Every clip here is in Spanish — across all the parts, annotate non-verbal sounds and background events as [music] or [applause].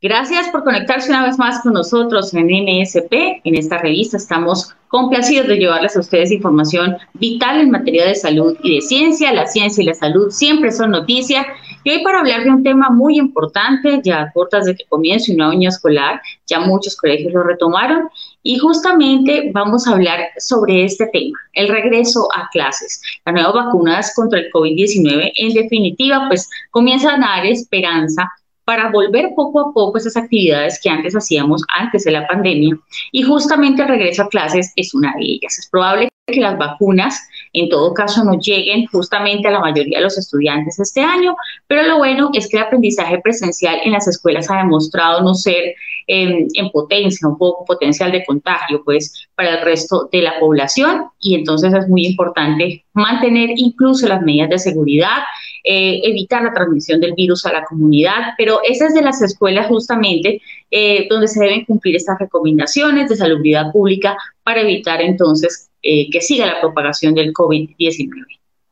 Gracias por conectarse una vez más con nosotros en MSP. En esta revista estamos complacidos de llevarles a ustedes información vital en materia de salud y de ciencia. La ciencia y la salud siempre son noticia. Y hoy para hablar de un tema muy importante, ya cortas de que comience un año escolar, ya muchos colegios lo retomaron y justamente vamos a hablar sobre este tema, el regreso a clases. Las nuevas vacunas contra el COVID-19 en definitiva pues comienzan a dar esperanza para volver poco a poco esas actividades que antes hacíamos antes de la pandemia. Y justamente el regreso a clases es una de ellas. Es probable que las vacunas en todo caso no lleguen justamente a la mayoría de los estudiantes este año, pero lo bueno es que el aprendizaje presencial en las escuelas ha demostrado no ser en potencia, un poco potencial de contagio, pues para el resto de la población y entonces es muy importante mantener incluso las medidas de seguridad, eh, evitar la transmisión del virus a la comunidad, pero esa es de las escuelas justamente eh, donde se deben cumplir estas recomendaciones de salubridad pública para evitar entonces eh, que siga la propagación del COVID-19.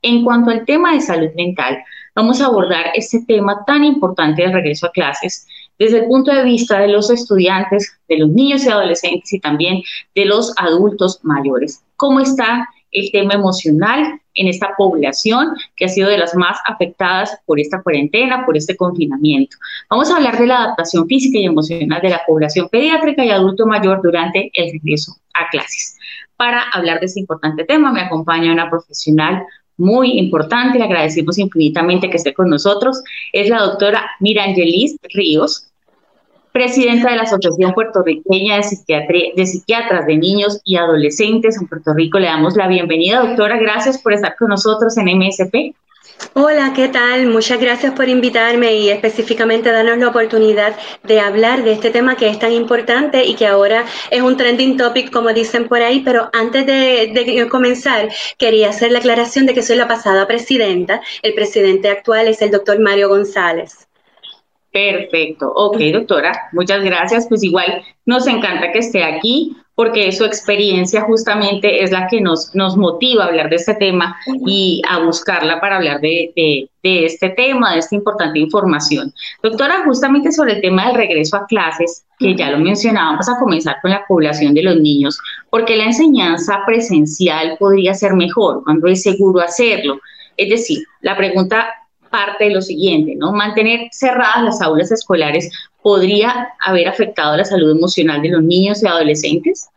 En cuanto al tema de salud mental, vamos a abordar este tema tan importante del regreso a clases desde el punto de vista de los estudiantes, de los niños y adolescentes y también de los adultos mayores. ¿Cómo está el tema emocional en esta población que ha sido de las más afectadas por esta cuarentena, por este confinamiento. Vamos a hablar de la adaptación física y emocional de la población pediátrica y adulto mayor durante el regreso a clases. Para hablar de este importante tema me acompaña una profesional muy importante, le agradecemos infinitamente que esté con nosotros, es la doctora Mirangelis Ríos, presidenta de la Asociación Puertorriqueña de, de Psiquiatras de Niños y Adolescentes en Puerto Rico. Le damos la bienvenida, doctora. Gracias por estar con nosotros en MSP. Hola, ¿qué tal? Muchas gracias por invitarme y específicamente darnos la oportunidad de hablar de este tema que es tan importante y que ahora es un trending topic, como dicen por ahí, pero antes de, de, comenzar, quería hacer la aclaración de que soy la pasada presidenta. El presidente actual es el doctor Mario González. Perfecto. Ok, doctora, muchas gracias. Pues igual nos encanta que esté aquí porque su experiencia justamente es la que nos, nos motiva a hablar de este tema y a buscarla para hablar de, de, este tema, de esta importante información. Doctora, justamente sobre el tema del regreso a clases, que ya lo mencionábamos, a comenzar con la población de los niños, porque la enseñanza presencial podría ser mejor cuando es seguro hacerlo. Es decir, la pregunta parte de lo siguiente, ¿no? Mantener cerradas las aulas escolares podría haber afectado la salud emocional de los niños y adolescentes?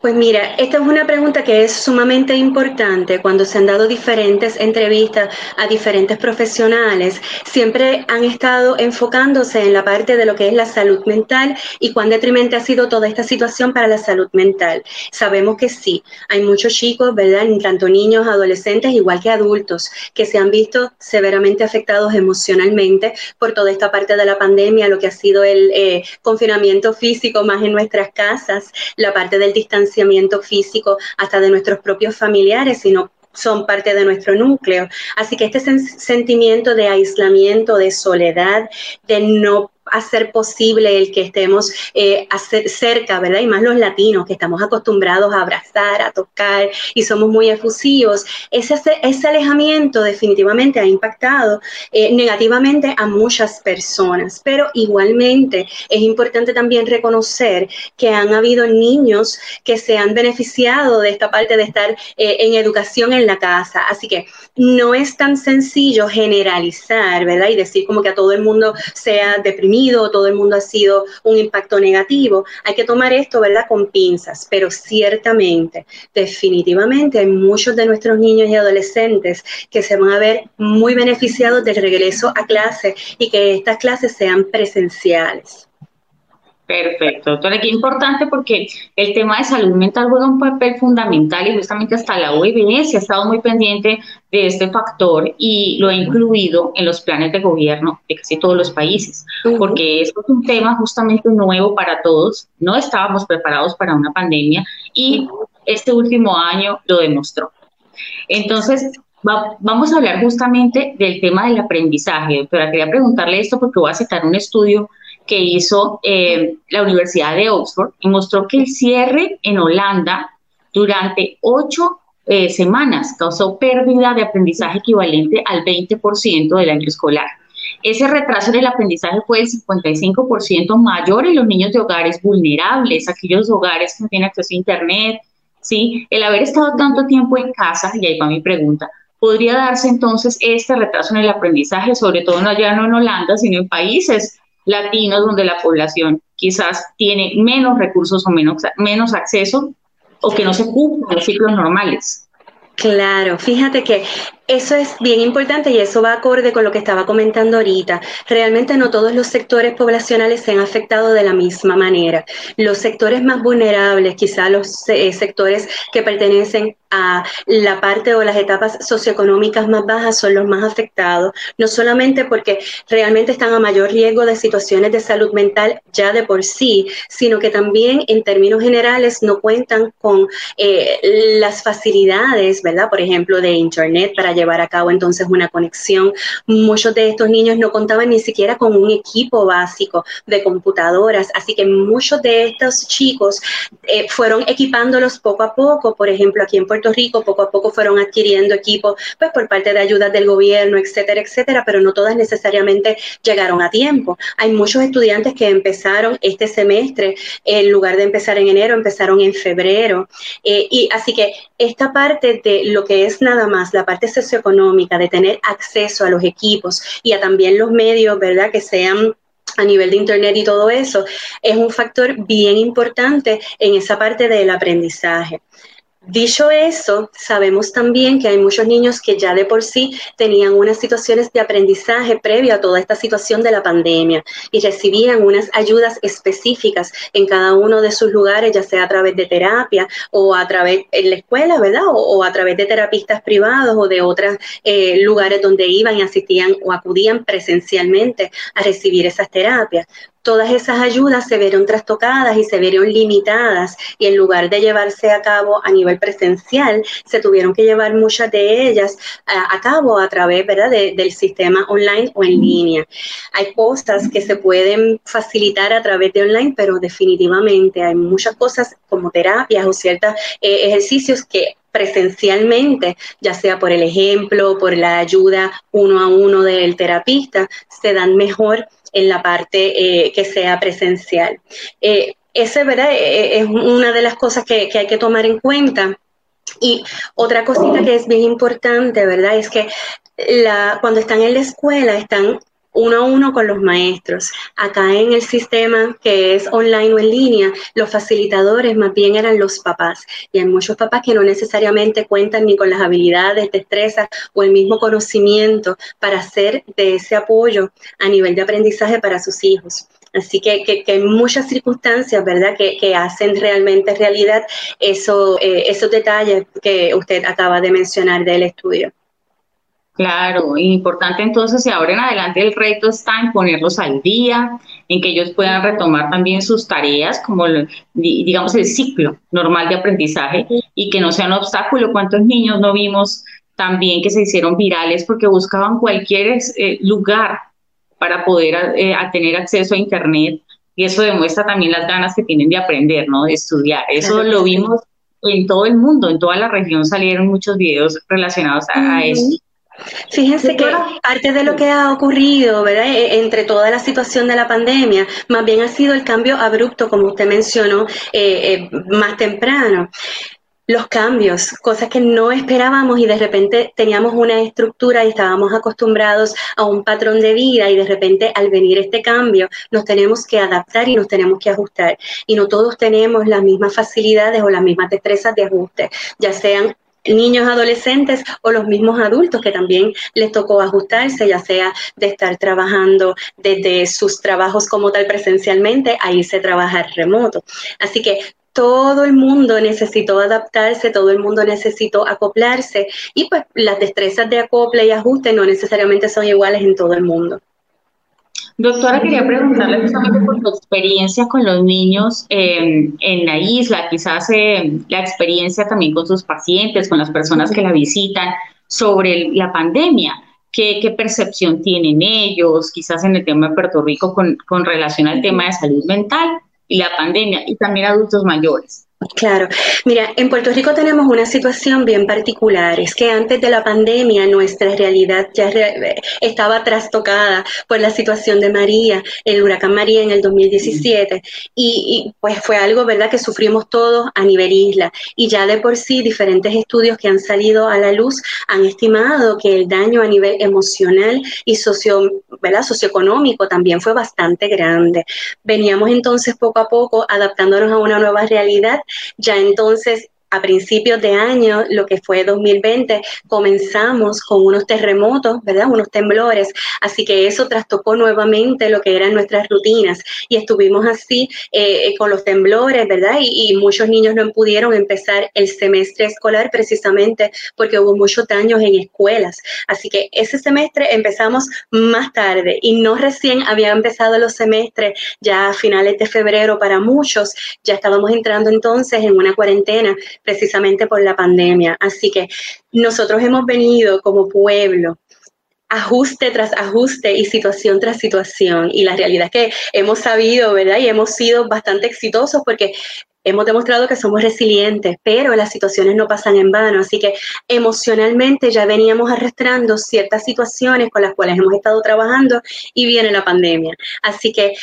Pues mira, esta es una pregunta que es sumamente importante cuando se han dado diferentes entrevistas a diferentes profesionales. Siempre han estado enfocándose en la parte de lo que es la salud mental y cuán detrimente ha sido toda esta situación para la salud mental. Sabemos que sí, hay muchos chicos, ¿verdad? Tanto niños, adolescentes, igual que adultos, que se han visto severamente afectados emocionalmente por toda esta parte de la pandemia, lo que ha sido el eh, confinamiento físico más en nuestras casas, la parte del distanciamiento físico hasta de nuestros propios familiares, sino son parte de nuestro núcleo. Así que este sentimiento de aislamiento, de soledad, de no hacer posible el que estemos eh, cerca, ¿verdad? Y más los latinos, que estamos acostumbrados a abrazar, a tocar y somos muy efusivos. Ese, ese alejamiento definitivamente ha impactado eh, negativamente a muchas personas, pero igualmente es importante también reconocer que han habido niños que se han beneficiado de esta parte de estar eh, en educación en la casa. Así que no es tan sencillo generalizar, ¿verdad? Y decir como que a todo el mundo sea deprimido todo el mundo ha sido un impacto negativo. Hay que tomar esto, ¿verdad?, con pinzas, pero ciertamente, definitivamente hay muchos de nuestros niños y adolescentes que se van a ver muy beneficiados del regreso a clase y que estas clases sean presenciales. Perfecto, doctora, qué importante porque el tema de salud mental juega un papel fundamental y justamente hasta la OMS ha estado muy pendiente de este factor y lo ha incluido en los planes de gobierno de casi todos los países, porque esto es un tema justamente nuevo para todos, no estábamos preparados para una pandemia y este último año lo demostró. Entonces, vamos a hablar justamente del tema del aprendizaje. Doctora, quería preguntarle esto porque voy a citar un estudio que hizo eh, la Universidad de Oxford y mostró que el cierre en Holanda durante ocho eh, semanas causó pérdida de aprendizaje equivalente al 20% del año escolar. Ese retraso en el aprendizaje fue del 55% mayor en los niños de hogares vulnerables, aquellos hogares que no tienen acceso a Internet. ¿sí? El haber estado tanto tiempo en casa, y ahí va mi pregunta, podría darse entonces este retraso en el aprendizaje, sobre todo no allá no en Holanda, sino en países latinos donde la población quizás tiene menos recursos o menos, menos acceso o que no se cumplen los ciclos normales. Claro, fíjate que eso es bien importante y eso va acorde con lo que estaba comentando ahorita. Realmente no todos los sectores poblacionales se han afectado de la misma manera. Los sectores más vulnerables, quizá los eh, sectores que pertenecen a la parte o las etapas socioeconómicas más bajas son los más afectados, no solamente porque realmente están a mayor riesgo de situaciones de salud mental ya de por sí, sino que también en términos generales no cuentan con eh, las facilidades, ¿verdad? Por ejemplo, de Internet para llevar a cabo entonces una conexión. Muchos de estos niños no contaban ni siquiera con un equipo básico de computadoras, así que muchos de estos chicos eh, fueron equipándolos poco a poco, por ejemplo, aquí en Puerto Rico poco a poco fueron adquiriendo equipos pues por parte de ayudas del gobierno, etcétera, etcétera, pero no todas necesariamente llegaron a tiempo. Hay muchos estudiantes que empezaron este semestre, en lugar de empezar en enero, empezaron en febrero. Eh, y así que esta parte de lo que es nada más la parte socioeconómica, de tener acceso a los equipos y a también los medios, ¿verdad? Que sean a nivel de Internet y todo eso, es un factor bien importante en esa parte del aprendizaje. Dicho eso, sabemos también que hay muchos niños que ya de por sí tenían unas situaciones de aprendizaje previa a toda esta situación de la pandemia y recibían unas ayudas específicas en cada uno de sus lugares, ya sea a través de terapia o a través de la escuela, ¿verdad? O, a través de terapistas privados o de otros eh, lugares donde iban y asistían o acudían presencialmente a recibir esas terapias todas esas ayudas se vieron trastocadas y se vieron limitadas y en lugar de llevarse a cabo a nivel presencial, se tuvieron que llevar muchas de ellas a, cabo a través ¿verdad? del sistema online o en línea. Hay cosas que se pueden facilitar a través de online, pero definitivamente hay muchas cosas como terapias o ciertos eh, ejercicios que presencialmente, ya sea por el ejemplo, por la ayuda uno a uno del terapista, se dan mejor en la parte eh, que sea presencial. Eh, ese, ¿verdad? Eh, es una de las cosas que, que hay que tomar en cuenta. Y otra cosita que es bien importante, ¿verdad? Es que la, cuando están en la escuela están uno a uno con los maestros. Acá en el sistema que es online o en línea, los facilitadores más bien eran los papás. Y hay muchos papás que no necesariamente cuentan ni con las habilidades, destrezas o el mismo conocimiento para hacer de ese apoyo a nivel de aprendizaje para sus hijos. Así que, que, hay muchas circunstancias, ¿verdad?, que, hacen realmente realidad eso, eh, esos detalles que usted acaba de mencionar del estudio. Claro, importante entonces, si ahora en adelante el reto está en ponerlos al día, en que ellos puedan retomar también sus tareas, como digamos el ciclo normal de aprendizaje y que no sea un obstáculo. ¿Cuántos niños no vimos también que se hicieron virales porque buscaban cualquier eh, lugar para poder eh, tener acceso a Internet? Y eso demuestra también las ganas que tienen de aprender, ¿no? De estudiar. Eso lo vimos en todo el mundo, en toda la región salieron muchos videos relacionados a, a eso. Fíjense que parte de lo que ha ocurrido, ¿verdad? E, entre toda la situación de la pandemia, más bien ha sido el cambio abrupto, como usted mencionó, eh, eh, más temprano. Los cambios, cosas que no esperábamos y de repente teníamos una estructura y estábamos acostumbrados a un patrón de vida y de repente al venir este cambio nos tenemos que adaptar y nos tenemos que ajustar. Y no todos tenemos las mismas facilidades o las mismas destrezas de ajuste, ya sean niños adolescentes o los mismos adultos que también les tocó ajustarse, ya sea de estar trabajando desde sus trabajos como tal presencialmente a irse a trabajar remoto. Así que todo el mundo necesitó adaptarse, todo el mundo necesitó acoplarse y pues las destrezas de acople y ajuste no necesariamente son iguales en todo el mundo. Doctora, quería preguntarle justamente por tu experiencia con los niños eh, en la isla, quizás eh, la experiencia también con sus pacientes, con las personas que la visitan sobre la pandemia. ¿Qué, ¿Qué, percepción tienen ellos, quizás en el tema de Puerto Rico con, con relación al tema de salud mental y la pandemia, y también adultos mayores? Claro, mira, en Puerto Rico tenemos una situación bien particular, es que antes de la pandemia nuestra realidad ya estaba trastocada por la situación de María, el huracán María en el 2017, y, pues fue algo, ¿verdad?, que sufrimos todos a nivel isla, y ya de por sí diferentes estudios que han salido a la luz han estimado que el daño a nivel emocional y socio, ¿verdad? socioeconómico también fue bastante grande. Veníamos entonces poco a poco adaptándonos a una nueva realidad ya entonces a principios de año, lo que fue 2020, comenzamos con unos terremotos, ¿verdad? Unos temblores. Así que eso trastocó nuevamente lo que eran nuestras rutinas y estuvimos así eh, con los temblores, ¿verdad? Y, muchos niños no pudieron empezar el semestre escolar precisamente porque hubo muchos daños en escuelas. Así que ese semestre empezamos más tarde y no recién había empezado los semestres ya a finales de febrero para muchos. Ya estábamos entrando entonces en una cuarentena precisamente por la pandemia. Así que nosotros hemos venido como pueblo ajuste tras ajuste y situación tras situación. Y la realidad es que hemos sabido, ¿verdad? Y hemos sido bastante exitosos porque hemos demostrado que somos resilientes, pero las situaciones no pasan en vano. Así que emocionalmente ya veníamos arrastrando ciertas situaciones con las cuales hemos estado trabajando y viene la pandemia. Así que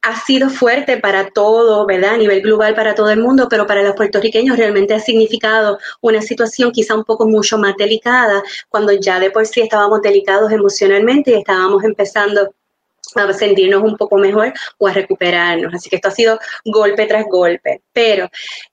ha sido fuerte para todo, ¿verdad? A nivel global para todo el mundo, pero para los puertorriqueños realmente ha significado una situación quizá un poco mucho más delicada, cuando ya de por sí estábamos delicados emocionalmente y estábamos empezando a sentirnos un poco mejor o a recuperarnos. Así que esto ha sido golpe tras golpe. Pero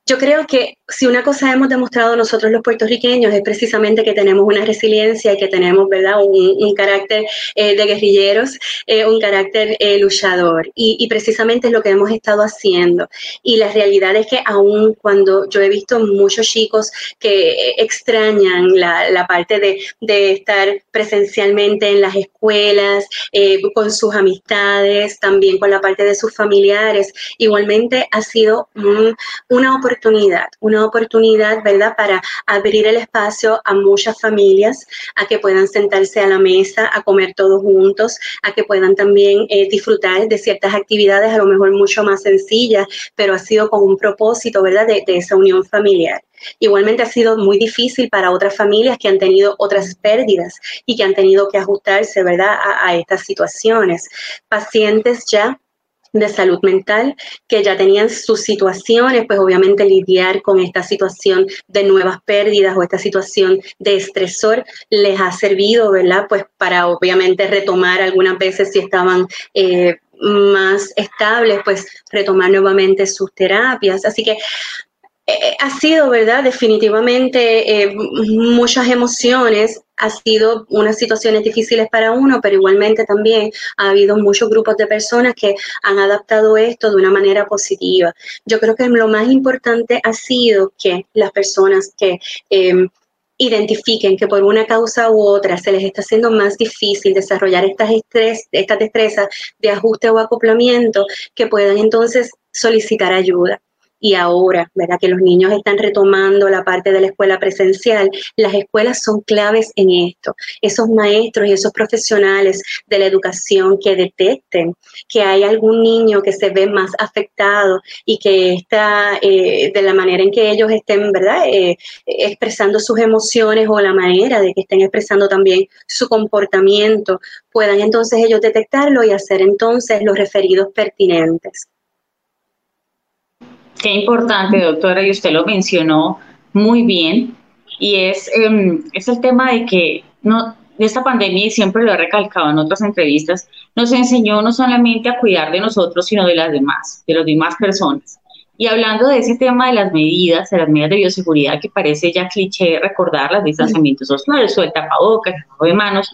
yo creo que si una cosa hemos demostrado nosotros los puertorriqueños es precisamente que tenemos una resiliencia y que tenemos, ¿verdad?, un, carácter eh, de guerrilleros, eh, un carácter eh, luchador. Y, precisamente es lo que hemos estado haciendo. Y la realidad es que aún cuando yo he visto muchos chicos que extrañan la, parte de, de, estar presencialmente en las escuelas, con sus amistades, también con la parte de sus familiares, igualmente ha sido una oportunidad una oportunidad, ¿verdad?, para abrir el espacio a muchas familias, a que puedan sentarse a la mesa, a comer todos juntos, a que puedan también eh, disfrutar de ciertas actividades, a lo mejor mucho más sencillas, pero ha sido con un propósito, ¿verdad?, de, esa unión familiar. Igualmente ha sido muy difícil para otras familias que han tenido otras pérdidas y que han tenido que ajustarse, ¿verdad?, a estas situaciones. Pacientes ya de salud mental que ya tenían sus situaciones, pues obviamente lidiar con esta situación de nuevas pérdidas o esta situación de estresor les ha servido, ¿verdad? Pues para obviamente retomar algunas veces si estaban... Eh, más estables, pues retomar nuevamente sus terapias. Así que eh, ha sido, ¿verdad? Definitivamente eh, muchas emociones, ha sido unas situaciones difíciles para uno, pero igualmente también ha habido muchos grupos de personas que han adaptado esto de una manera positiva. Yo creo que lo más importante ha sido que las personas que em, identifiquen que por una causa u otra se les está haciendo más difícil desarrollar estas, estrés, estas destrezas de ajuste o acoplamiento, que puedan entonces solicitar ayuda y ahora, ¿verdad? Que los niños están retomando la parte de la escuela presencial, las escuelas son claves en esto. Esos maestros y esos profesionales de la educación que detecten que hay algún niño que se ve más afectado y que está eh, de la manera en que ellos estén, ¿verdad? Eh, expresando sus emociones o la manera de que estén expresando también su comportamiento, puedan entonces ellos detectarlo y hacer entonces los referidos pertinentes. Qué importante, doctora, y usted lo mencionó muy bien, y es, em, es el tema de que no, esta pandemia, y siempre lo he recalcado en otras entrevistas, nos enseñó no solamente a cuidar de nosotros, sino de las demás, de las demás personas. Y hablando de ese tema de las medidas, de las medidas de bioseguridad, que parece ya cliché recordar, las distanciamientos sociales, o el tapabocas, de manos,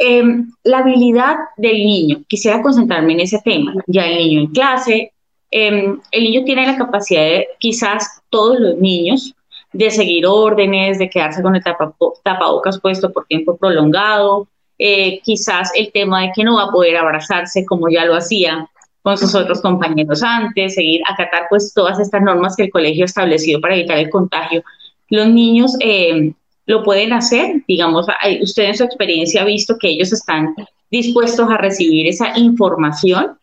em, la habilidad del niño, quisiera concentrarme en ese tema, ya el niño en clase, em, el niño tiene la capacidad de, quizás todos los niños, de seguir órdenes, de quedarse con el tapabocas puesto por tiempo prolongado, eh, quizás el tema de que no va a poder abrazarse como ya lo hacía con sus otros compañeros antes, seguir acatar pues todas estas normas que el colegio ha establecido para evitar el contagio. Los niños eh, lo pueden hacer, digamos, usted en su experiencia ha visto que ellos están dispuestos a recibir esa información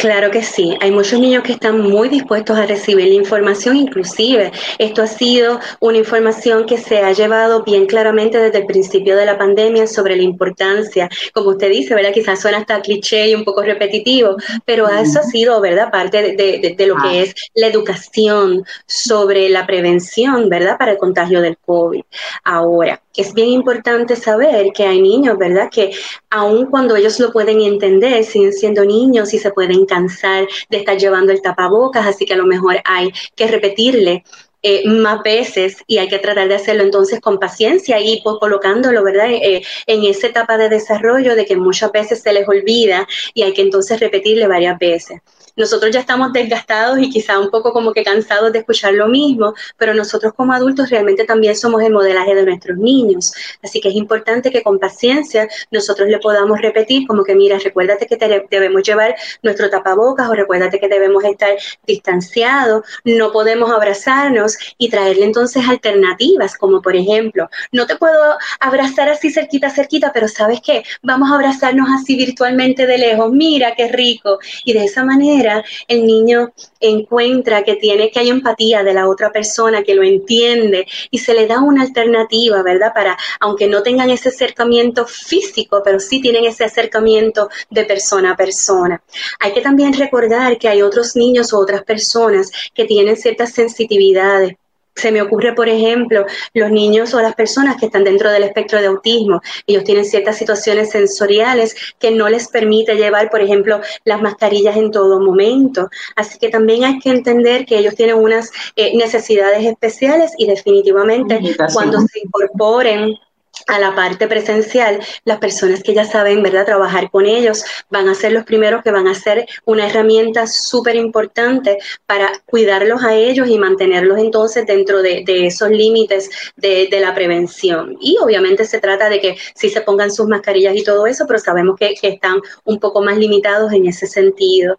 Claro que sí, hay muchos niños que están muy dispuestos a recibir la información, inclusive esto ha sido una información que se ha llevado bien claramente desde el principio de la pandemia sobre la importancia, como usted dice, ¿verdad? Quizás suena hasta cliché y un poco repetitivo, pero eso ha sido, ¿verdad? Parte de, de lo que ah. es la educación sobre la prevención, ¿verdad? Para el contagio del COVID. Ahora, es bien importante saber que hay niños, ¿verdad? Que aun cuando ellos lo pueden entender, siguen siendo niños y se pueden cansar de estar llevando el tapabocas, así que a lo mejor hay que repetirle eh, más veces y hay que tratar de hacerlo entonces con paciencia y pues, colocándolo, ¿verdad? Eh, en esa etapa de desarrollo de que muchas veces se les olvida y hay que entonces repetirle varias veces nosotros ya estamos desgastados y quizá un poco como que cansados de escuchar lo mismo, pero nosotros como adultos realmente también somos el modelaje de nuestros niños. Así que es importante que con paciencia nosotros le podamos repetir como que, mira, recuérdate que debemos llevar nuestro tapabocas o recuérdate que debemos estar distanciados, no podemos abrazarnos y traerle entonces alternativas, como por ejemplo, no te puedo abrazar así cerquita, cerquita, pero sabes qué, vamos a abrazarnos así virtualmente de lejos, mira qué rico. Y de esa manera el niño encuentra que tiene, que hay empatía de la otra persona, que lo entiende y se le da una alternativa, ¿verdad? Para, aunque no tengan ese acercamiento físico, pero sí tienen ese acercamiento de persona a persona. Hay que también recordar que hay otros niños o otras personas que tienen ciertas sensitividades se me ocurre, por ejemplo, los niños o las personas que están dentro del espectro de autismo. Ellos tienen ciertas situaciones sensoriales que no les permite llevar, por ejemplo, las mascarillas en todo momento. Así que también hay que entender que ellos tienen unas eh, necesidades especiales y definitivamente cuando se incorporen a la parte presencial, las personas que ya saben, ¿verdad?, trabajar con ellos van a ser los primeros que van a ser una herramienta súper importante para cuidarlos a ellos y mantenerlos entonces dentro de, esos límites de, la prevención. Y obviamente se trata de que sí se pongan sus mascarillas y todo eso, pero sabemos que, están un poco más limitados en ese sentido.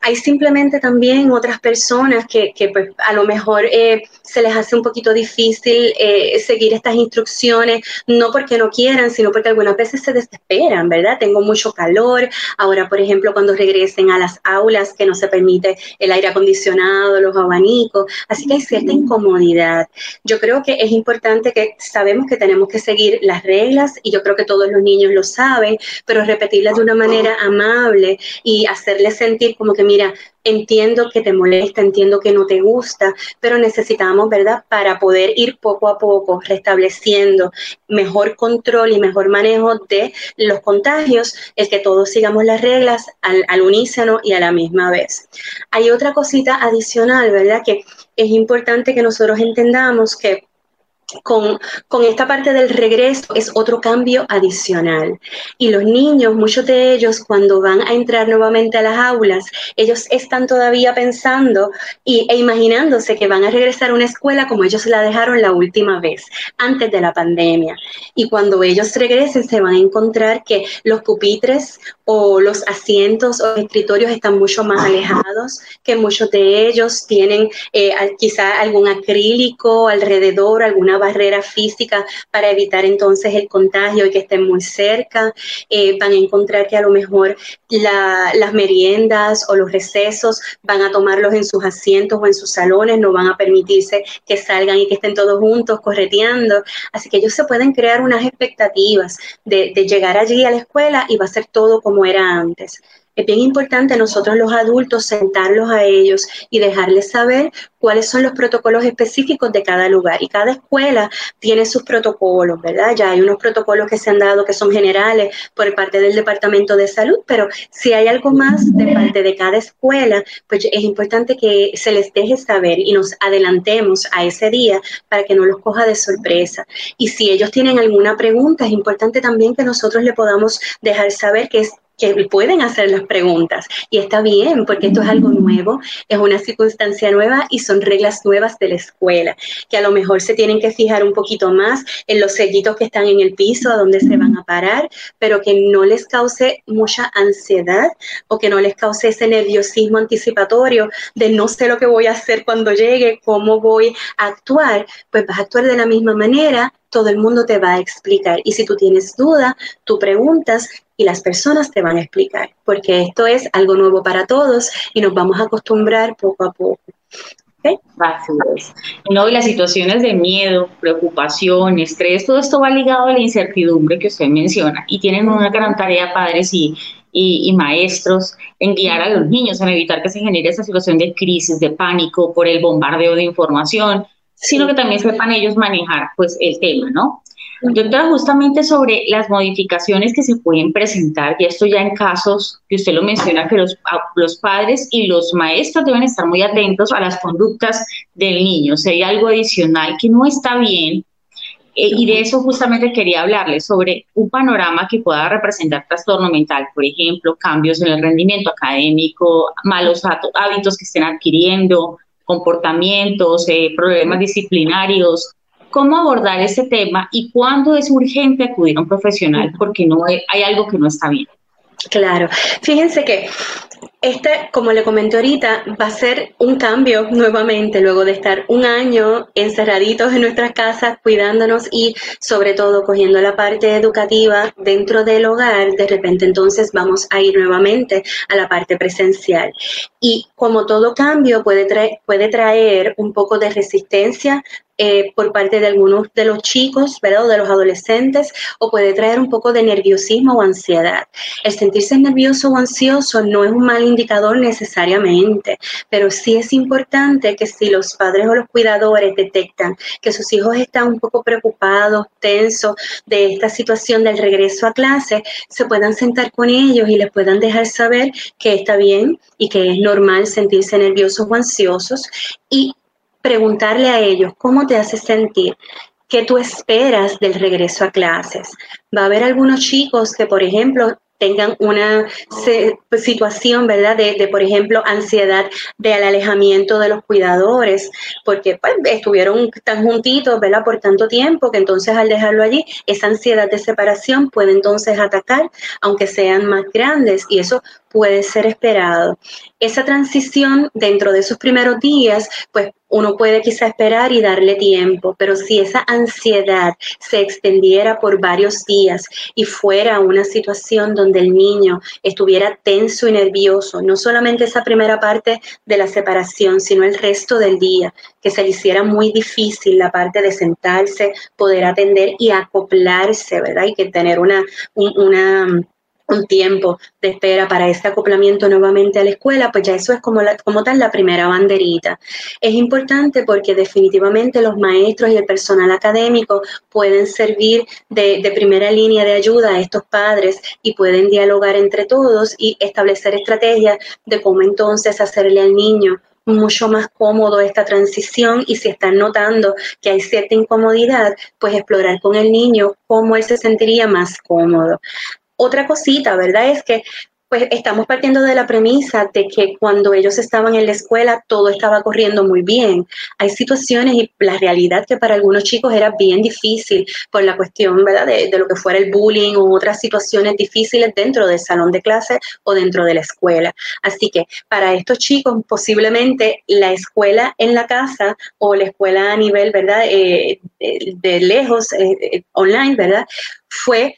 Hay simplemente también otras personas que, pues, a lo mejor eh, se les hace un poquito difícil eh, seguir estas instrucciones no porque no quieran, sino porque algunas veces se desesperan, ¿verdad? Tengo mucho calor, ahora por ejemplo cuando regresen a las aulas que no se permite el aire acondicionado, los abanicos, así que hay cierta incomodidad. Yo creo que es importante que sabemos que tenemos que seguir las reglas y yo creo que todos los niños lo saben, pero repetirlas de una manera amable y hacerles sentir como que, mira, entiendo que te molesta, entiendo que no te gusta, pero necesitamos, ¿verdad? Para poder ir poco a poco restableciendo mejor control y mejor manejo de los contagios, el que todos sigamos las reglas al, al unísono y a la misma vez. Hay otra cosita adicional, ¿verdad? Que es importante que nosotros entendamos que con, con, esta parte del regreso es otro cambio adicional. Y los niños, muchos de ellos, cuando van a entrar nuevamente a las aulas, ellos están todavía pensando y, e imaginándose que van a regresar a una escuela como ellos la dejaron la última vez, antes de la pandemia. Y cuando ellos regresen, se van a encontrar que los pupitres o los asientos o escritorios están mucho más alejados, que muchos de ellos tienen eh, quizá algún acrílico alrededor, alguna barrera física para evitar entonces el contagio y que estén muy cerca. Eh, van a encontrar que a lo mejor las meriendas o los recesos van a tomarlos en sus asientos o en sus salones, no van a permitirse que salgan y que estén todos juntos correteando. Así que ellos se pueden crear unas expectativas de, de llegar allí a la escuela y va a ser todo era antes. es bien importante nosotros los adultos sentarlos a ellos y dejarles saber cuáles son los protocolos específicos de cada lugar. Y cada escuela tiene sus protocolos, ¿verdad? Ya hay unos protocolos que se han dado que son generales por parte del Departamento de Salud, pero si hay algo más de parte de cada escuela, pues es importante que se les deje saber y nos adelantemos a ese día para que no los coja de sorpresa. Y si ellos tienen alguna pregunta, es importante también que nosotros le podamos dejar saber que es que pueden hacer las preguntas. Y está bien, porque esto es algo nuevo, es una circunstancia nueva y son reglas nuevas de la escuela, que a lo mejor se tienen que fijar un poquito más en los sellitos que están en el piso, a dónde se van a parar, pero que no les cause mucha ansiedad o que no les cause ese nerviosismo anticipatorio de no sé lo que voy a hacer cuando llegue, cómo voy a actuar, pues vas a actuar de la misma manera todo el mundo te va a explicar. Y si tú tienes duda, tú preguntas y las personas te van a explicar, porque esto es algo nuevo para todos y nos vamos a acostumbrar poco a poco. Así es. No, y las situaciones de miedo, preocupación, estrés, todo esto va ligado a la incertidumbre que usted menciona y tienen una gran tarea padres y, y, y, maestros en guiar a los niños, en evitar que se genere esa situación de crisis, de pánico por el bombardeo de información, sino que también sepan ellos manejar pues el tema, ¿no? Doctora, justamente sobre las modificaciones que se pueden presentar, y esto ya en casos que usted lo menciona, que los, los padres y los maestros deben estar muy atentos a las conductas del niño. Si hay algo adicional que no está bien, eh, y de eso justamente quería hablarles sobre un panorama que pueda representar trastorno mental, por ejemplo, cambios en el rendimiento académico, malos hábitos que estén adquiriendo, comportamientos, eh, problemas disciplinarios, cómo abordar ese tema y cuándo es urgente acudir a un profesional porque no hay, hay algo que no está bien. Claro, fíjense que este, como le comenté ahorita, va a ser un cambio nuevamente luego de estar un año encerraditos en nuestras casas, cuidándonos y sobre todo cogiendo la parte educativa dentro del hogar. De repente entonces vamos a ir nuevamente a la parte presencial. Y como todo cambio puede traer, puede traer un poco de resistencia, eh, por parte de algunos de los chicos, ¿verdad? O de los adolescentes, o puede traer un poco de nerviosismo o ansiedad. El sentirse nervioso o ansioso no es un mal indicador necesariamente, pero sí es importante que si los padres o los cuidadores detectan que sus hijos están un poco preocupados, tensos de esta situación del regreso a clase, se puedan sentar con ellos y les puedan dejar saber que está bien y que es normal sentirse nerviosos o ansiosos y preguntarle a ellos cómo te hace sentir, qué tú esperas del regreso a clases. Va a haber algunos chicos que, por ejemplo, tengan una situación, ¿verdad? De, por ejemplo, ansiedad del alejamiento de los cuidadores, porque pues, estuvieron tan juntitos, ¿verdad? Por tanto tiempo que entonces al dejarlo allí, esa ansiedad de separación puede entonces atacar, aunque sean más grandes, y eso puede ser esperado. Esa transición dentro de esos primeros días, pues uno puede quizá esperar y darle tiempo, pero si esa ansiedad se extendiera por varios días y fuera una situación donde el niño estuviera tenso y nervioso, no solamente esa primera parte de la separación, sino el resto del día, que se le hiciera muy difícil la parte de sentarse, poder atender y acoplarse, ¿verdad? Y que tener una, una un tiempo de espera para ese acoplamiento nuevamente a la escuela, pues ya eso es como, como tal la primera banderita. Es importante porque definitivamente los maestros y el personal académico pueden servir de, de primera línea de ayuda a estos padres y pueden dialogar entre todos y establecer estrategias de cómo entonces hacerle al niño mucho más cómodo esta transición y si están notando que hay cierta incomodidad, pues explorar con el niño cómo él se sentiría más cómodo. Otra cosita, ¿verdad? Es que pues estamos partiendo de la premisa de que cuando ellos estaban en la escuela todo estaba corriendo muy bien. Hay situaciones y la realidad que para algunos chicos era bien difícil por la cuestión, ¿verdad? De, lo que fuera el bullying o otras situaciones difíciles dentro del salón de clase o dentro de la escuela. Así que para estos chicos posiblemente la escuela en la casa o la escuela a nivel, ¿verdad? Eh, de, lejos, eh, eh, online, ¿verdad? Fue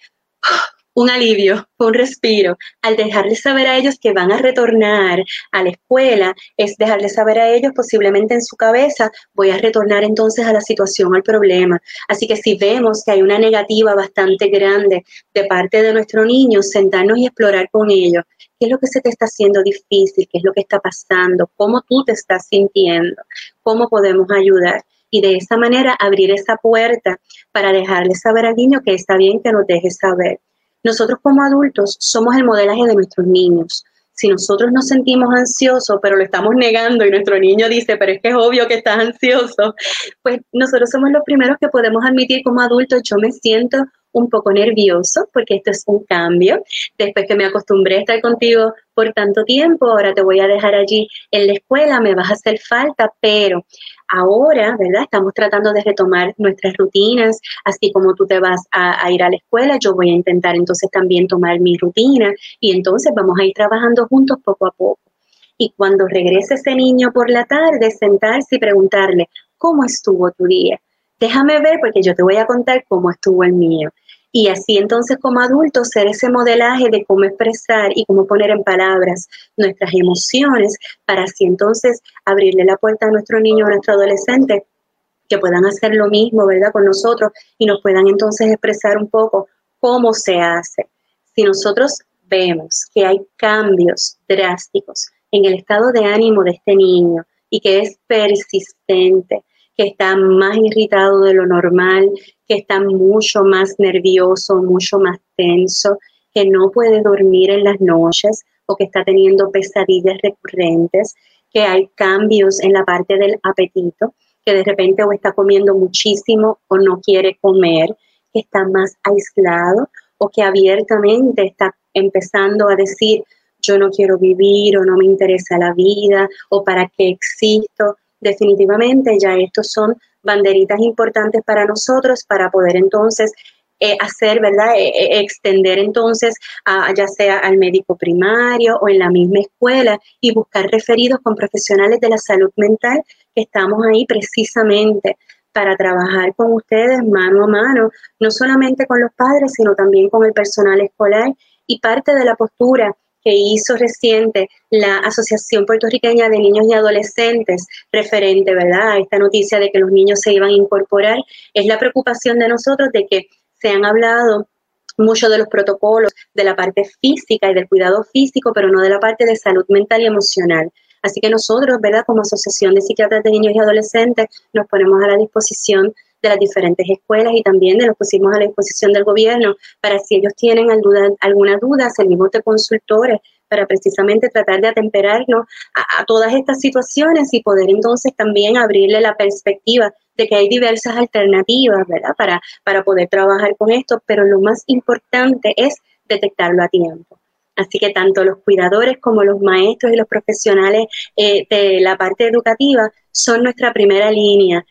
un alivio, un respiro, al dejarles saber a ellos que van a retornar a la escuela, es dejarles saber a ellos posiblemente en su cabeza, voy a retornar entonces a la situación, al problema. Así que si vemos que hay una negativa bastante grande de parte de nuestro niño, sentarnos y explorar con ellos qué es lo que se te está haciendo difícil, qué es lo que está pasando, cómo tú te estás sintiendo, cómo podemos ayudar. Y de esa manera abrir esa puerta para dejarle saber al niño que está bien que nos deje saber. Nosotros como adultos somos el modelaje de nuestros niños. Si nosotros nos sentimos ansiosos, pero lo estamos negando y nuestro niño dice, pero es que es obvio que estás ansioso, pues nosotros somos los primeros que podemos admitir como adultos, yo me siento un poco nervioso porque esto es un cambio. Después que me acostumbré a estar contigo por tanto tiempo, ahora te voy a dejar allí en la escuela, me vas a hacer falta, pero ahora, ¿verdad? Estamos tratando de retomar nuestras rutinas, así como tú te vas a, ir a la escuela, yo voy a intentar entonces también tomar mi rutina y entonces vamos a ir trabajando juntos poco a poco. Y cuando regrese ese niño por la tarde, sentarse y preguntarle, ¿cómo estuvo tu día? déjame ver porque yo te voy a contar cómo estuvo el mío. Y así entonces como adultos ser ese modelaje de cómo expresar y cómo poner en palabras nuestras emociones para así entonces abrirle la puerta a nuestro niño o a nuestro adolescente que puedan hacer lo mismo, ¿verdad? Con nosotros y nos puedan entonces expresar un poco cómo se hace. Si nosotros vemos que hay cambios drásticos en el estado de ánimo de este niño y que es persistente, que está más irritado de lo normal, que está mucho más nervioso, mucho más tenso, que no puede dormir en las noches o que está teniendo pesadillas recurrentes, que hay cambios en la parte del apetito, que de repente o está comiendo muchísimo o no quiere comer, que está más aislado o que abiertamente está empezando a decir, yo no quiero vivir o no me interesa la vida o para qué existo definitivamente ya estos son banderitas importantes para nosotros para poder entonces eh, hacer, ¿verdad? Eh, eh, extender entonces a, ya sea al médico primario o en la misma escuela y buscar referidos con profesionales de la salud mental que estamos ahí precisamente para trabajar con ustedes mano a mano, no solamente con los padres, sino también con el personal escolar y parte de la postura que hizo reciente la Asociación Puertorriqueña de Niños y Adolescentes referente, ¿verdad?, a esta noticia de que los niños se iban a incorporar, es la preocupación de nosotros de que se han hablado mucho de los protocolos de la parte física y del cuidado físico, pero no de la parte de salud mental y emocional. Así que nosotros, ¿verdad? Como Asociación de Psiquiatras de Niños y Adolescentes, nos ponemos a la disposición de las diferentes escuelas y también de los pusimos a la disposición del gobierno para si ellos tienen alguna duda, servimos de consultores para precisamente tratar de atemperarnos a, todas estas situaciones y poder entonces también abrirle la perspectiva de que hay diversas alternativas, ¿verdad? Para, para poder trabajar con esto, pero lo más importante es detectarlo a tiempo. Así que tanto los cuidadores como los maestros y los profesionales eh, de la parte educativa son nuestra primera línea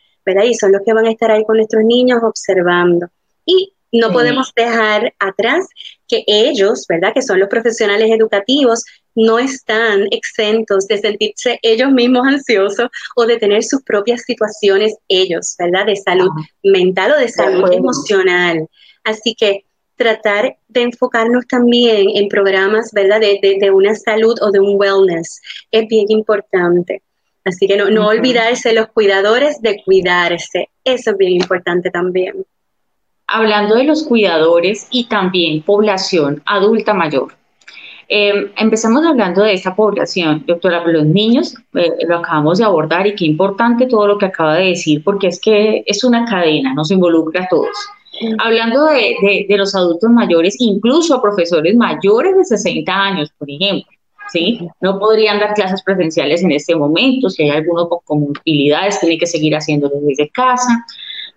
y son los que van a estar ahí con nuestros niños observando. Y no podemos dejar atrás que ellos, ¿verdad? Que son los profesionales educativos, no están exentos de sentirse ellos mismos ansiosos o de tener sus propias situaciones ellos, ¿verdad? De salud mental o de salud emocional. Así que tratar de enfocarnos también en programas, ¿verdad? De, de, una salud o de un wellness es bien importante. Así que no, no olvidarse los cuidadores de cuidarse. Eso es bien importante también. Hablando de los cuidadores y también población adulta mayor. Eh, empezamos hablando de esta población, doctora, los niños eh, lo acabamos de abordar y qué importante todo lo que acaba de decir, porque es que es una cadena, nos involucra a todos. Hablando de, de, de los adultos mayores, incluso a profesores mayores de 60 años, por ejemplo, ¿sí? No podrían dar clases presenciales en este momento, si hay alguno con comorbilidades, tiene que seguir haciéndolo desde casa,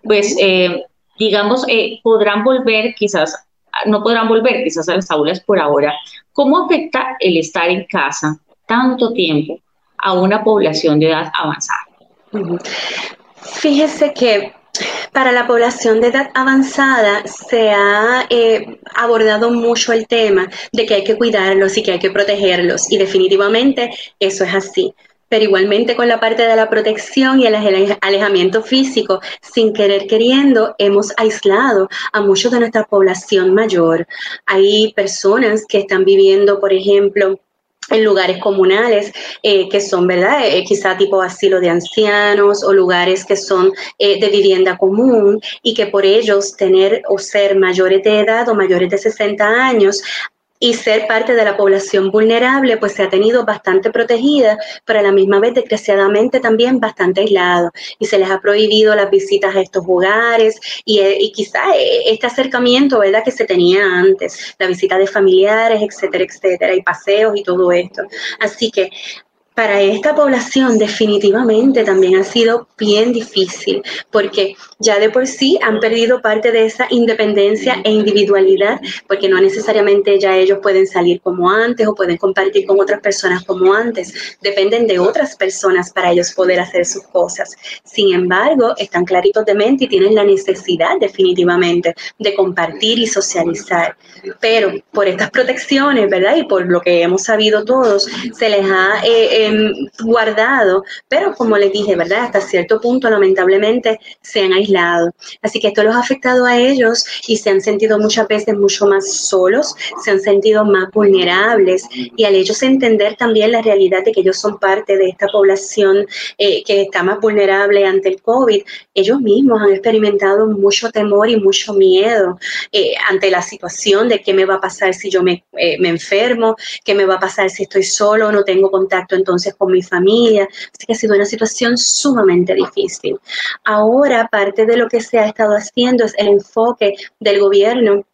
pues eh, digamos, eh, podrán volver quizás, no podrán volver quizás a las aulas por ahora. ¿Cómo afecta el estar en casa tanto tiempo a una población de edad avanzada? Fíjese que para la población de edad avanzada se ha eh, abordado mucho el tema de que hay que cuidarlos y que hay que protegerlos y definitivamente eso es así. Pero igualmente con la parte de la protección y el alejamiento físico, sin querer queriendo, hemos aislado a muchos de nuestra población mayor. Hay personas que están viviendo, por ejemplo, en lugares comunales eh, que son, ¿verdad? Eh, quizá tipo asilo de ancianos o lugares que son eh, de vivienda común y que por ellos tener o ser mayores de edad o mayores de 60 años y ser parte de la población vulnerable, pues se ha tenido bastante protegida, pero a la misma vez desgraciadamente también bastante aislado y se les ha prohibido las visitas a estos hogares y, eh, y quizás eh, este acercamiento, ¿verdad?, que se tenía antes, la visita de familiares, etcétera, etcétera, y paseos y todo esto. Así que para esta población definitivamente también ha sido bien difícil porque ya de por sí han perdido parte de esa independencia e individualidad porque no necesariamente ya ellos pueden salir como antes o pueden compartir con otras personas como antes. Dependen de otras personas para ellos poder hacer sus cosas. Sin embargo, están claritos de mente y tienen la necesidad definitivamente de compartir y socializar. Pero por estas protecciones, ¿verdad? Y por lo que hemos sabido todos, se les ha... Eh, Em, guardado, pero como les dije, ¿verdad? Hasta cierto punto, lamentablemente, se han aislado. Así que esto los ha afectado a ellos y se han sentido muchas veces mucho más solos, se han sentido más vulnerables y al ellos entender también la realidad de que ellos son parte de esta población eh, que está más vulnerable ante el COVID, ellos mismos han experimentado mucho temor y mucho miedo eh, ante la situación de qué me va a pasar si yo me, eh, me enfermo, qué me va a pasar si estoy solo, no tengo contacto entonces entonces con mi familia. Así que ha sido una situación sumamente difícil. Ahora, parte de lo que se ha estado haciendo es el enfoque del gobierno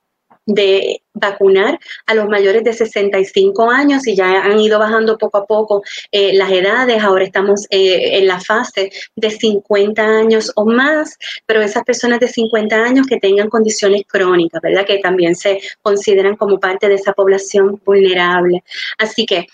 de vacunar a los mayores de 65 años y ya han ido bajando poco a poco eh, las edades. Ahora estamos eh, en la fase de 50 años o más, pero esas personas de 50 años que tengan condiciones crónicas, ¿verdad? Que también se consideran como parte de esa población vulnerable. Así que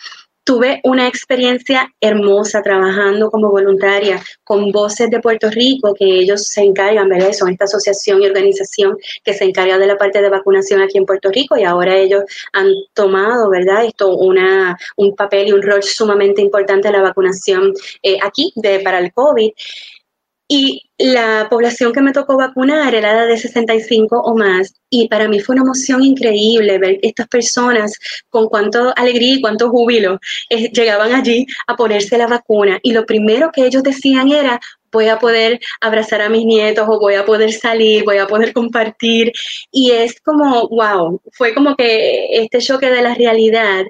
Tuve una experiencia hermosa trabajando como voluntaria con Voces de Puerto Rico, que ellos se encargan, ¿verdad? Son esta asociación y organización que se encarga de la parte de vacunación aquí en Puerto Rico y ahora ellos han tomado, ¿verdad? Esto, una, un papel y un rol sumamente importante en la vacunación eh, aquí de, para el COVID. Y la población que me tocó vacunar era la de 65 o más. Y para mí fue una emoción increíble ver estas personas con cuánto alegría y cuánto júbilo eh, llegaban allí a ponerse la vacuna. Y lo primero que ellos decían era, voy a poder abrazar a mis nietos o voy a poder salir, voy a poder compartir. Y es como, wow, fue como que este choque de la realidad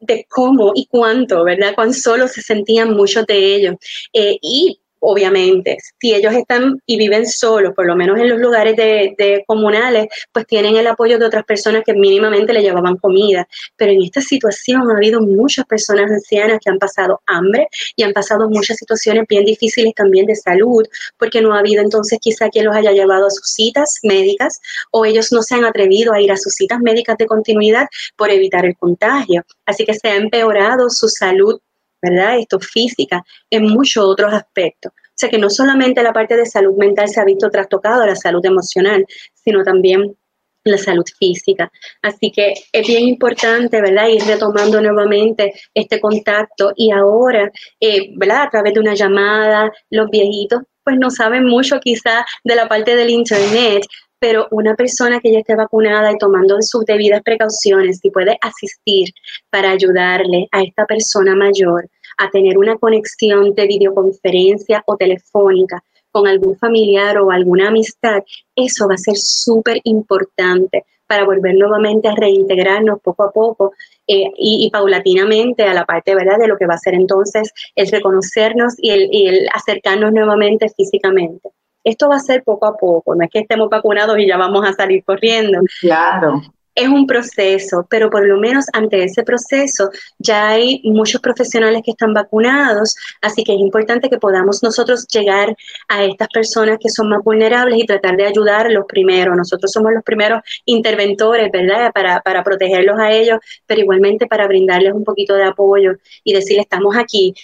de cómo y cuánto, ¿verdad? Cuán solo se sentían muchos de ellos. Eh, y obviamente. Si ellos están y viven solos, por lo menos en los lugares de, comunales, pues tienen el apoyo de otras personas que mínimamente le llevaban comida. Pero en esta situación ha habido muchas personas ancianas que han pasado hambre y han pasado muchas situaciones bien difíciles también de salud, porque no ha habido entonces quizá quien los haya llevado a sus citas médicas o ellos no se han atrevido a ir a sus citas médicas de continuidad por evitar el contagio. Así que se ha empeorado su salud ¿verdad? Esto física, en muchos otros aspectos. O sea que no solamente la parte de salud mental se ha visto trastocado, la salud emocional, sino también la salud física. Así que es bien importante, ¿verdad? Ir retomando nuevamente este contacto y ahora, eh, ¿verdad? A través de una llamada, los viejitos pues no saben mucho quizá de la parte del Internet, pero una persona que ya esté vacunada y tomando sus debidas precauciones y puede asistir para ayudarle a esta persona mayor a tener una conexión de videoconferencia o telefónica con algún familiar o alguna amistad, eso va a ser súper importante para volver nuevamente a reintegrarnos poco a poco eh, y, paulatinamente a la parte ¿verdad? de lo que va a ser entonces el reconocernos y el, y el acercarnos nuevamente físicamente. Esto va a ser poco a poco, no es que estemos vacunados y ya vamos a salir corriendo. Claro es un proceso, pero por lo menos ante ese proceso ya hay muchos profesionales que están vacunados, así que es importante que podamos nosotros llegar a estas personas que son más vulnerables y tratar de ayudarlos primero. Nosotros somos los primeros interventores, ¿verdad? Para, para protegerlos a ellos, pero igualmente para brindarles un poquito de apoyo y decirles, estamos aquí,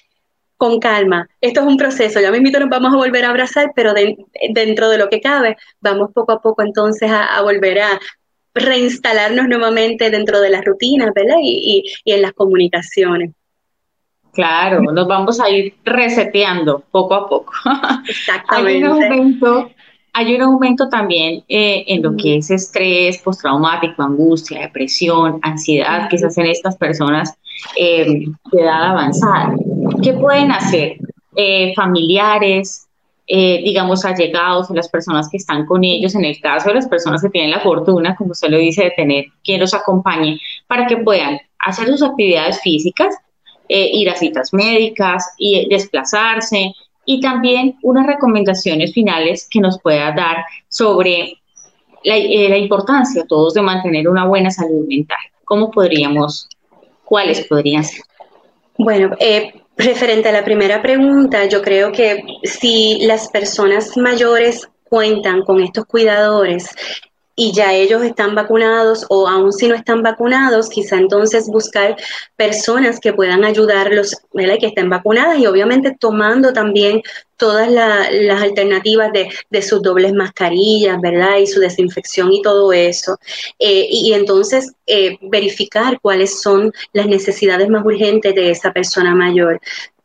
con calma. Esto es un proceso, ya mismo nos vamos a volver a abrazar, pero dentro de lo que cabe, vamos poco a poco entonces a, volver a reinstalarnos nuevamente dentro de las rutinas, ¿verdad? Y, en las comunicaciones. Claro, nos vamos a ir reseteando poco a poco. Exactamente. [laughs] hay, un aumento, hay un aumento también eh, en lo que es estrés postraumático, angustia, depresión, ansiedad que se hacen estas personas eh, de edad avanzada. ¿Qué pueden hacer? Eh, familiares, eh, digamos, allegados o las personas que están con ellos, en el caso de las personas que tienen la fortuna, como usted lo dice, de tener quien los acompañe, para que puedan hacer sus actividades físicas, eh, ir a citas médicas y desplazarse, y también unas recomendaciones finales que nos pueda dar sobre la, eh, la importancia todos de mantener una buena salud mental. ¿Cómo podríamos, cuáles podrían ser? Bueno, eh, referente a la primera pregunta, yo creo que si las personas mayores cuentan con estos cuidadores y ya ellos están vacunados o aún si no están vacunados, quizá entonces buscar personas que puedan ayudarlos, ¿verdad? que estén vacunadas y obviamente tomando también todas las alternativas de, sus dobles mascarillas, ¿verdad? Y su desinfección y todo eso. Eh, y, entonces eh, verificar cuáles son las necesidades más urgentes de esa persona mayor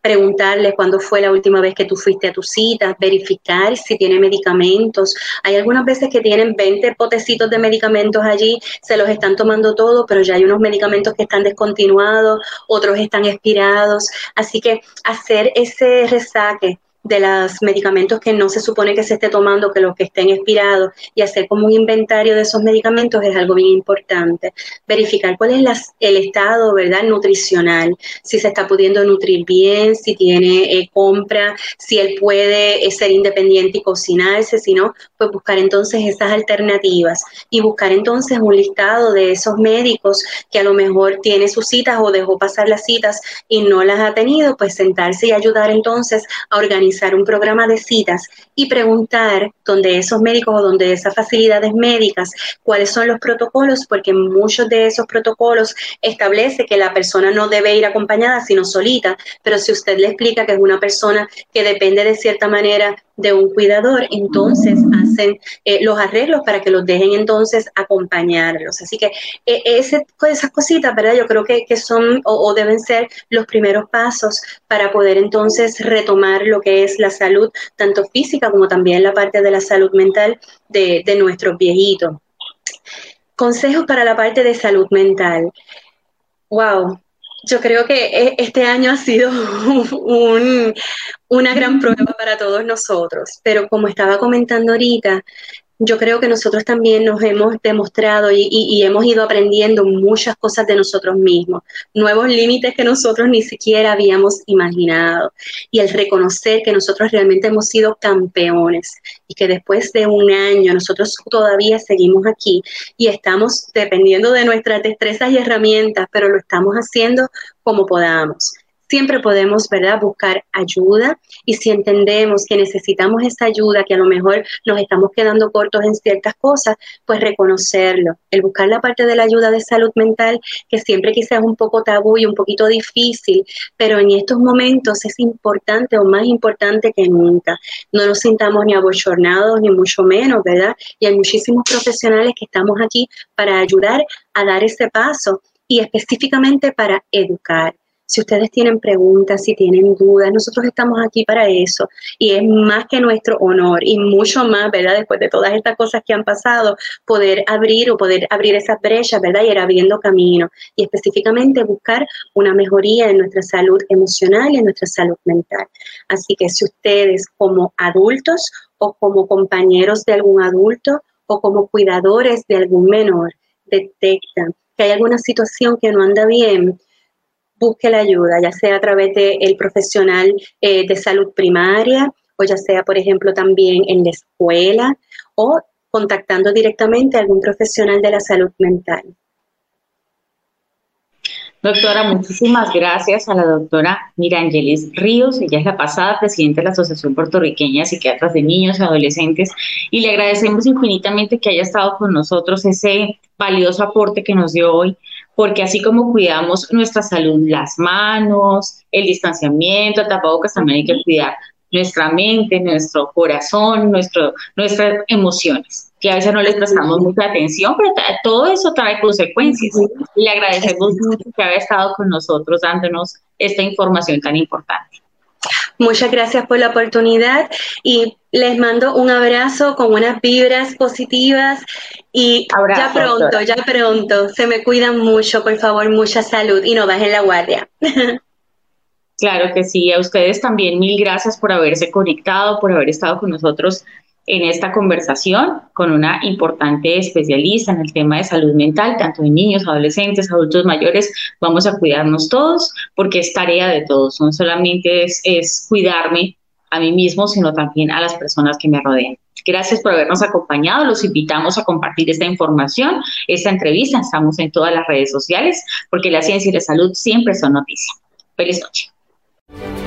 preguntarle cuándo fue la última vez que tú fuiste a tu cita, verificar si tiene medicamentos. Hay algunas veces que tienen 20 potecitos de medicamentos allí, se los están tomando todo, pero ya hay unos medicamentos que están descontinuados, otros están expirados. Así que hacer ese resaque de los medicamentos que no se supone que se esté tomando, que los que estén expirados, y hacer como un inventario de esos medicamentos es algo bien importante. Verificar cuál es el estado, ¿verdad?, nutricional, si se está pudiendo nutrir bien, si tiene eh, compra, si él puede eh, ser independiente y cocinarse, si no, pues buscar entonces esas alternativas y buscar entonces un listado de esos médicos que a lo mejor tiene sus citas o dejó pasar las citas y no las ha tenido, pues sentarse y ayudar entonces a organizar un programa de citas y preguntar donde esos médicos o donde esas facilidades médicas, cuáles son los protocolos, porque muchos de esos protocolos establece que la persona no debe ir acompañada, sino solita, pero si usted le explica que es una persona que depende de cierta manera de un cuidador, entonces hacen eh, los arreglos para que los dejen entonces acompañarlos. Así que ese, esas cositas, ¿verdad? Yo creo que, que son o, deben ser los primeros pasos para poder entonces retomar lo que es la salud, tanto física como también la parte de la salud mental de, de nuestros viejitos. Consejos para la parte de salud mental. Wow, yo creo que e, este año ha sido [laughs] una gran prueba para todos nosotros, pero como estaba comentando ahorita, yo creo que nosotros también nos hemos demostrado y, hemos ido aprendiendo muchas cosas de nosotros mismos, nuevos límites que nosotros ni siquiera habíamos imaginado. Y el reconocer que nosotros realmente hemos sido campeones y que después de un año nosotros todavía seguimos aquí y estamos dependiendo de nuestras destrezas y herramientas, pero lo estamos haciendo como podamos siempre podemos, ¿verdad?, buscar ayuda y si entendemos que necesitamos esa ayuda, que a lo mejor nos estamos quedando cortos en ciertas cosas, pues reconocerlo, el buscar la parte de la ayuda de salud mental, que siempre quizás es un poco tabú y un poquito difícil, pero en estos momentos es importante o más importante que nunca. No nos sintamos ni abochornados, ni mucho menos, ¿verdad? Y hay muchísimos profesionales que estamos aquí para ayudar a dar ese paso y específicamente para educar. Si ustedes tienen preguntas, si tienen dudas, nosotros estamos aquí para eso y es más que nuestro honor y mucho más, ¿verdad? Después de todas estas cosas que han pasado, poder abrir o poder abrir esas brechas, ¿verdad? Y ir abriendo camino y específicamente buscar una mejoría en nuestra salud emocional y en nuestra salud mental. Así que si ustedes como adultos o como compañeros de algún adulto o como cuidadores de algún menor detectan que hay alguna situación que no anda bien, busque la ayuda, ya sea a través del el profesional eh, de salud primaria o ya sea, por ejemplo, también en la escuela o contactando directamente a algún profesional de la salud mental. Doctora, muchísimas gracias a la doctora Mirangelis Ríos. Ella es la pasada presidenta de la Asociación Puertorriqueña de Psiquiatras de Niños y Adolescentes y le agradecemos infinitamente que haya estado con nosotros ese valioso aporte que nos dio hoy porque así como cuidamos nuestra salud, las manos, el distanciamiento, el tapabocas, también hay que cuidar nuestra mente, nuestro corazón, nuestro, nuestras emociones, que a veces no les prestamos mucha atención, pero todo eso trae consecuencias. Le agradecemos mucho que haya estado con nosotros dándonos esta información tan importante. Muchas gracias por la oportunidad y les mando un abrazo con unas vibras positivas y ya pronto, ya pronto, se me cuidan mucho, por favor, mucha salud y no bajen la guardia. [laughs] Claro que sí, a ustedes también mil gracias por haberse conectado, por haber estado con nosotros en esta conversación con una importante especialista en el tema de salud mental, tanto de niños, adolescentes, adultos mayores. Vamos a cuidarnos todos porque es tarea de todos, no solamente es, es cuidarme a mí mismo, sino también a las personas que me rodean. Gracias por habernos acompañado. Los invitamos a compartir esta información, esta entrevista. Estamos en todas las redes sociales porque la ciencia y la salud siempre son noticias. Feliz noche.